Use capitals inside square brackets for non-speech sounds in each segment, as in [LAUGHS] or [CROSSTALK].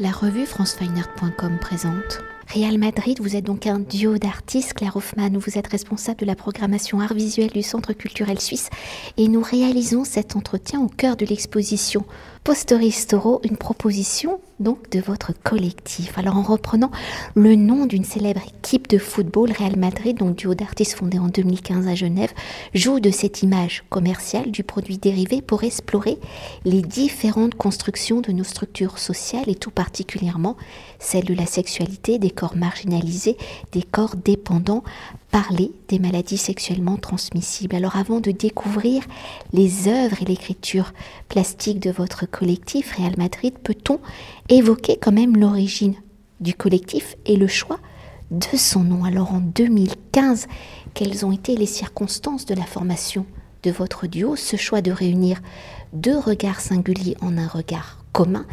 La revue francefineart.com présente. Real Madrid, vous êtes donc un duo d'artistes. Claire Hoffman, vous êtes responsable de la programmation art visuel du Centre culturel suisse et nous réalisons cet entretien au cœur de l'exposition Posteristoro, une proposition donc de votre collectif. Alors en reprenant le nom d'une célèbre équipe de football, Real Madrid, donc duo d'artistes fondé en 2015 à Genève, joue de cette image commerciale du produit dérivé pour explorer les différentes constructions de nos structures sociales et tout particulièrement celle de la sexualité, des corps marginalisés, des corps dépendants, parler des maladies sexuellement transmissibles. Alors avant de découvrir les œuvres et l'écriture plastique de votre collectif Real Madrid, peut-on évoquer quand même l'origine du collectif et le choix de son nom? Alors en 2015, quelles ont été les circonstances de la formation de votre duo, ce choix de réunir deux regards singuliers en un regard commun.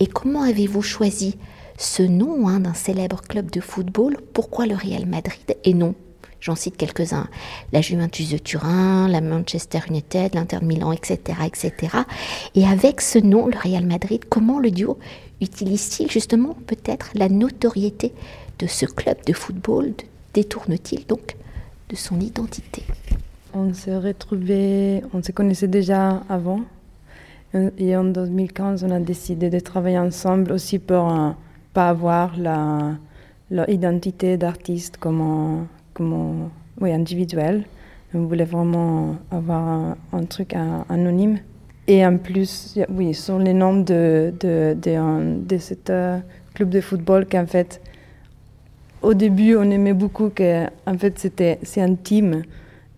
Et comment avez-vous choisi ce nom hein, d'un célèbre club de football? Pourquoi le Real Madrid et non J'en cite quelques-uns. La Juventus de Turin, la Manchester United, l'Inter Milan, etc., etc. Et avec ce nom, le Real Madrid, comment le duo utilise-t-il justement peut-être la notoriété de ce club de football? Détourne-t-il donc de son identité? On s'est retrouvés, on se connaissait déjà avant. Et en 2015, on a décidé de travailler ensemble aussi pour euh, pas avoir la, leur d'artiste comme comme oui, individuel. On voulait vraiment avoir un, truc anonyme. Et en plus, oui, sur les noms de, de, de, de euh, club de football qu'en fait, au début, on aimait beaucoup que en fait, c'était, c'est intime.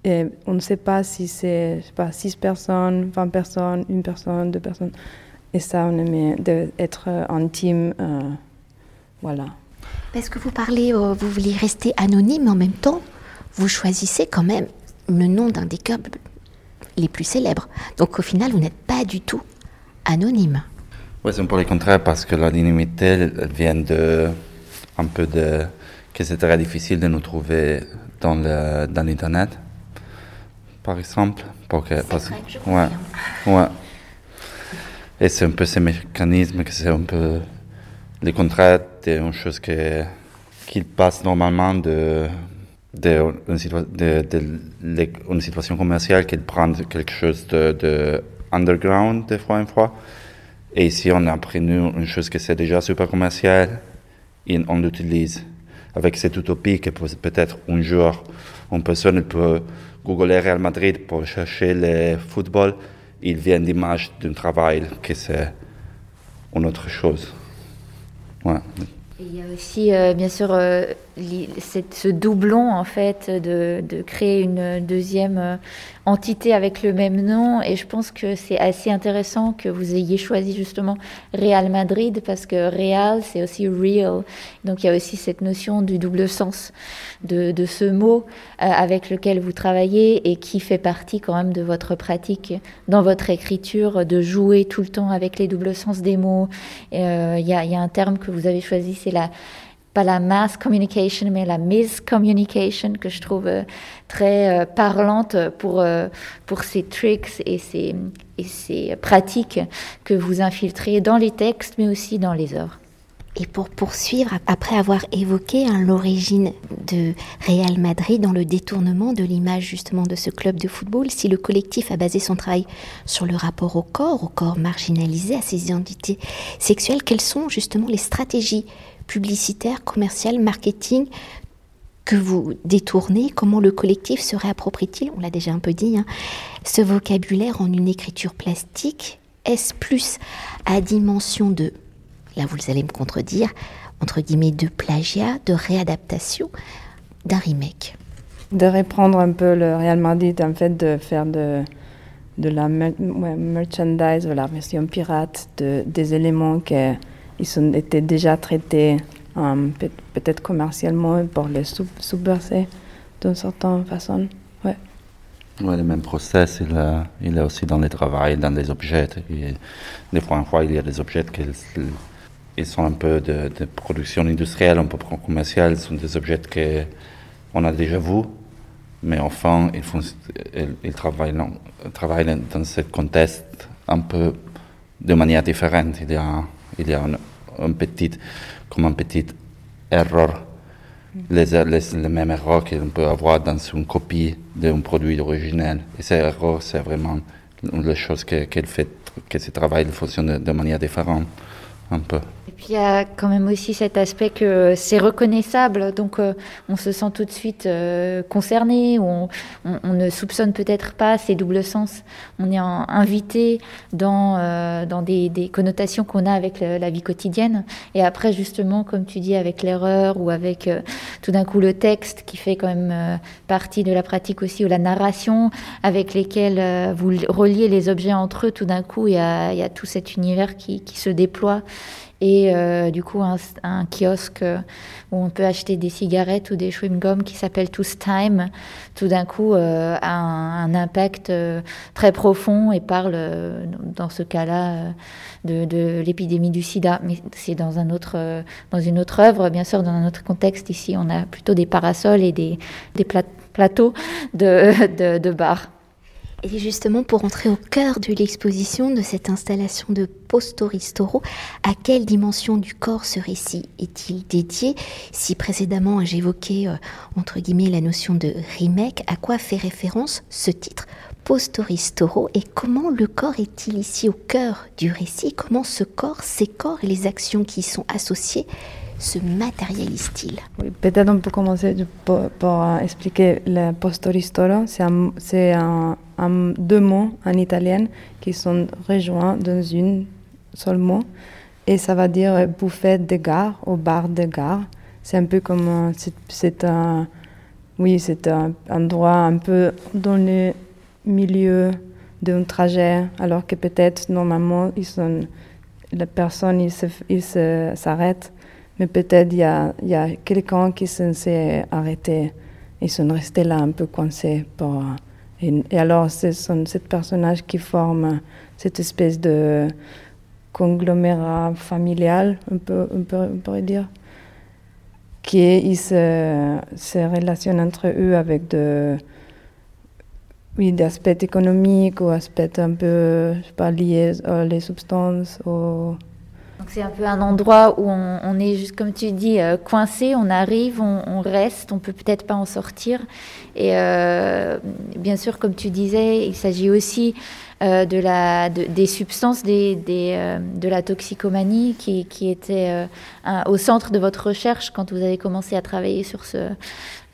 Et on ne sait pas si c'est pas 6 personnes, 20 personnes, une personne, deux personnes. Et ça, on aimait être intime. Euh, voilà. Parce que vous parlez, euh, vous voulez rester anonyme, mais en même temps, vous choisissez quand même le nom d'un des clubs les plus célèbres. Donc au final, vous n'êtes pas du tout anonyme. Oui, c'est un peu le contraire parce que l'anonymité vient de un peu de que c'est très difficile de nous trouver dans le dans l'internet, par exemple. Pour que, parce, vrai, je ouais, ouais. Et c'est un peu ce mécanisme que c'est un peu le contraire c'est une chose que, qui passe normalement de, de, une, situation commerciale qui prend quelque chose de, underground des fois une fois. Et ici, on a pris une chose qui c'est déjà super commerciale et on l'utilise avec cette utopie que peut-être un jour, une personne peut googler Real Madrid pour chercher le football. Il vient d'image d'un travail que c'est une autre chose. Voilà. Il y a aussi, euh, bien sûr, euh, ce doublon, en fait, de, de créer une deuxième euh, entité avec le même nom. Et je pense que c'est assez intéressant que vous ayez choisi justement Real Madrid, parce que Real, c'est aussi real. Donc il y a aussi cette notion du double sens de, de ce mot avec lequel vous travaillez et qui fait partie quand même de votre pratique dans votre écriture, de jouer tout le temps avec les doubles sens des mots. Il y, a, y a un terme que vous avez choisi, c'est pas la mass communication, mais la miscommunication que je trouve euh, très euh, parlante pour, euh, pour ces tricks et ces, et ces pratiques que vous infiltrez dans les textes, mais aussi dans les œuvres. Et pour poursuivre, après avoir évoqué hein, l'origine de Real Madrid dans le détournement de l'image justement de ce club de football, si le collectif a basé son travail sur le rapport au corps, au corps marginalisé, à ses identités sexuelles, quelles sont justement les stratégies publicitaire, commercial, marketing que vous détournez, comment le collectif se réapproprie-t-il, on l'a déjà un peu dit, hein, ce vocabulaire en une écriture plastique Est-ce plus à dimension de, là vous allez me contredire, entre guillemets de plagiat, de réadaptation, d'un remake? De reprendre un peu le Real Madrid, en fait, de faire de, la merchandise, de la version pirate, de, des éléments qui ils ont été déjà traités euh, peut-être commercialement pour les subverser d'une certaine façon. Ouais. Ouais, le même process, il, est aussi dans le travail, dans les objets. des fois, il y a des objets qui sont un peu de, production industrielle, un peu commerciale, ce sont des objets qu'on a déjà vus, mais enfin, ils, travaillent, dans, ce contexte un peu de manière différente. Il y a un petit, comme un petit erreur, les, les, mêmes erreurs qu'on peut avoir dans une copie d'un produit originel. Et ces erreurs, c'est vraiment la chose qu'elle fait, que ce travail fonctionne de manière différente, un peu. Puis il y a quand même aussi cet aspect que c'est reconnaissable, donc euh, on se sent tout de suite euh, concerné, on, on, ne soupçonne peut-être pas ces doubles sens. On est invité dans, euh, des, connotations qu'on a avec la vie quotidienne. Et après, justement, comme tu dis, avec l'erreur ou avec euh, tout d'un coup le texte qui fait quand même euh, partie de la pratique aussi, ou la narration, avec lesquels vous reliez les objets entre eux, tout d'un coup, il y a, tout cet univers qui se déploie et euh, du coup un, kiosque où on peut acheter des cigarettes ou des chewing-gums qui s'appelle Tooth Time, tout d'un coup euh, a un, impact euh, très profond et parle euh, dans ce cas-là de, l'épidémie du sida. Mais c'est dans, un autre, dans une autre œuvre, bien sûr, dans un autre contexte. Ici, on a plutôt des parasols et des, des plateaux de, [LAUGHS] de, de bars. Et justement, pour entrer au cœur de l'exposition de cette installation de Postoristoro, à quelle dimension du corps ce récit est-il dédié? Si précédemment j'évoquais, euh, entre guillemets, la notion de remake, à quoi fait référence ce titre Postoristoro? Et comment le corps est-il ici au cœur du récit? Comment ce corps, ces corps et les actions qui y sont associées se matérialise-t-il? Peut-être on peut commencer pour, pour expliquer le postoristoro. C'est un, un, un, deux mots en italien qui sont rejoints dans une seul mot. Et ça va dire bouffette de gare ou bar de gare. C'est un peu comme. C'est un. Oui, c'est un endroit un peu dans le milieu d'un trajet, alors que peut-être normalement, ils sont, la personne s'arrête mais peut-être il y a, quelqu'un qui s'est arrêté. Ils sont restés là un peu coincés. Et, et alors, ce sont ces personnages qui forment cette espèce de conglomérat familial, on, pourrait dire, qui ils se, relationnent entre eux avec des aspects économiques ou aspects un peu, liés aux substances, c'est un peu un endroit où on, est juste comme tu dis euh, coincé, on arrive, on, on, reste, on peut peut-être pas en sortir. Et euh, bien sûr, comme tu disais, il s'agit aussi euh, de la, de, des substances, des, des, euh, de la toxicomanie qui, qui était euh, un, au centre de votre recherche quand vous avez commencé à travailler sur ce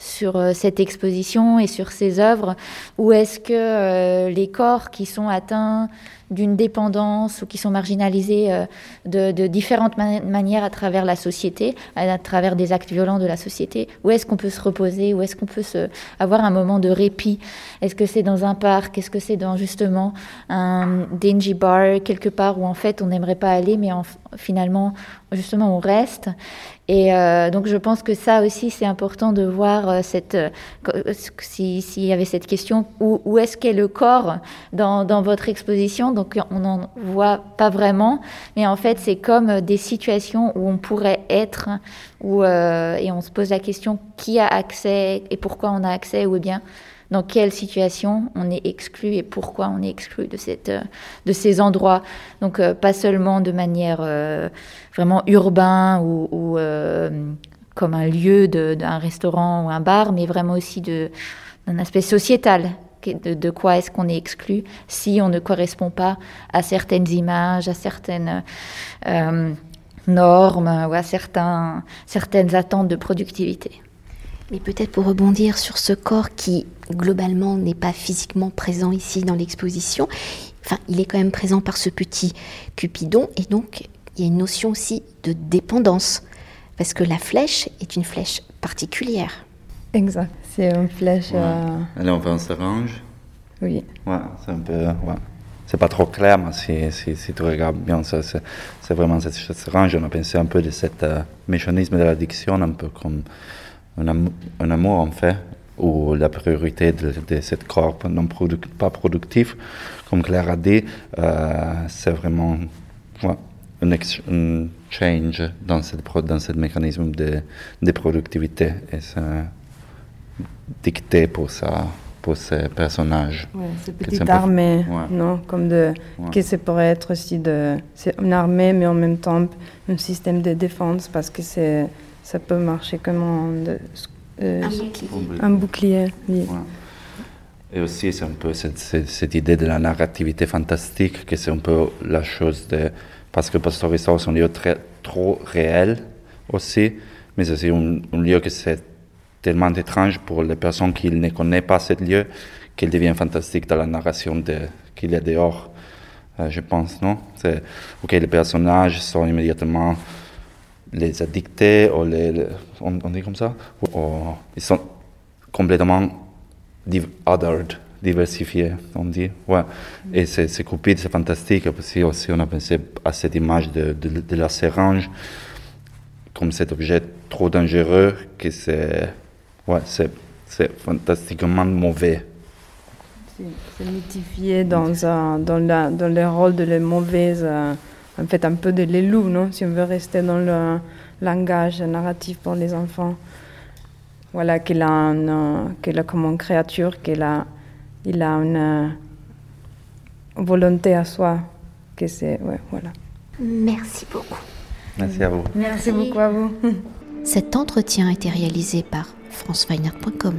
sur cette exposition et sur ces œuvres, ou est-ce que les corps qui sont atteints d'une dépendance ou qui sont marginalisés euh, de, de, différentes man manières à travers la société, à, travers des actes violents de la société. Où est-ce qu'on peut se reposer Où est-ce qu'on peut se, avoir un moment de répit? Est-ce que c'est dans un parc? Est-ce que c'est dans justement un dingy bar quelque part où en fait on n'aimerait pas aller, mais en, finalement justement on reste. Et euh, donc je pense que ça aussi c'est important de voir euh, cette euh, s'il si y avait cette question où, où est-ce qu'est le corps dans, dans votre exposition? Donc on n'en voit pas vraiment mais en fait c'est comme des situations où on pourrait être où, euh, et on se pose la question qui a accès et pourquoi on a accès ou bien dans quelle situation on est exclu et pourquoi on est exclu de, cette, de ces endroits. Donc euh, pas seulement de manière euh, vraiment urbain ou, ou euh, comme un lieu d'un restaurant ou un bar, mais vraiment aussi d'un aspect sociétal. De, de quoi est-ce qu'on est exclu si on ne correspond pas à certaines images, à certaines euh, normes ou à certains, certaines attentes de productivité. Mais peut-être pour rebondir sur ce corps qui globalement n'est pas physiquement présent ici dans l'exposition, enfin il est quand même présent par ce petit Cupidon et donc il y a une notion aussi de dépendance parce que la flèche est une flèche particulière. Exact, c'est une flèche. Ouais. Euh... Elle est en vin seringue. Oui. Ouais, c'est un peu. Ouais. C'est pas trop clair, mais si, si, si tu regardes bien, c'est vraiment cette seringue. On a pensé un peu de ce euh, mécanisme de l'addiction, un peu comme un, am un, amour en fait, ou la priorité de, de cette corps non produc pas productif, comme Claire a dit, euh, c'est vraiment ouais, un, un, change dans, cette, dans ce mécanisme de, de productivité et c'est dicté pour ça pour ces personnages. Ouais, Que petite armée, Ouais. non Comme de, Ouais. que ça pourrait être aussi de, c'est une armée, mais en même temps un système de défense parce que c'est, ça peut marcher comme un, de- euh, un bouclier. oui. Ouais. Et aussi, c'est un peu cette, cette- cette idée de la narrativité fantastique, que c'est un peu la chose de... Parce que Pastorisol, c'est un lieu très, trop réel aussi, mais c'est aussi un, un lieu que c'est tellement étrange pour les personnes qui ne connaissent pas ce lieu, qu'il devient fantastique dans la narration de, qu'il y a dehors, euh, je pense, non? C'est, Ok, les personnages sont immédiatement les addictés, on, dit comme ça ils sont complètement othered, diversifiés, on dit. Ouais. Et c'est, coupé, c'est fantastique. Parce aussi, on a pensé à cette image de, la seringue comme cet objet trop dangereux que c'est, ouais, fantastiquement mauvais. C'est, mythifié dans, dans le rôle de la mauvaise, euh, en fait un peu de l'élu, non Si on veut rester dans le langage narratif pour les enfants. Voilà, qu'il a, un, euh, qu'il a comme une créature, qu'il a, il a une euh, volonté à soi, que c'est, ouais, voilà. Merci beaucoup. Merci à vous. Merci beaucoup à vous. Cet entretien a été réalisé par franceweiner.com.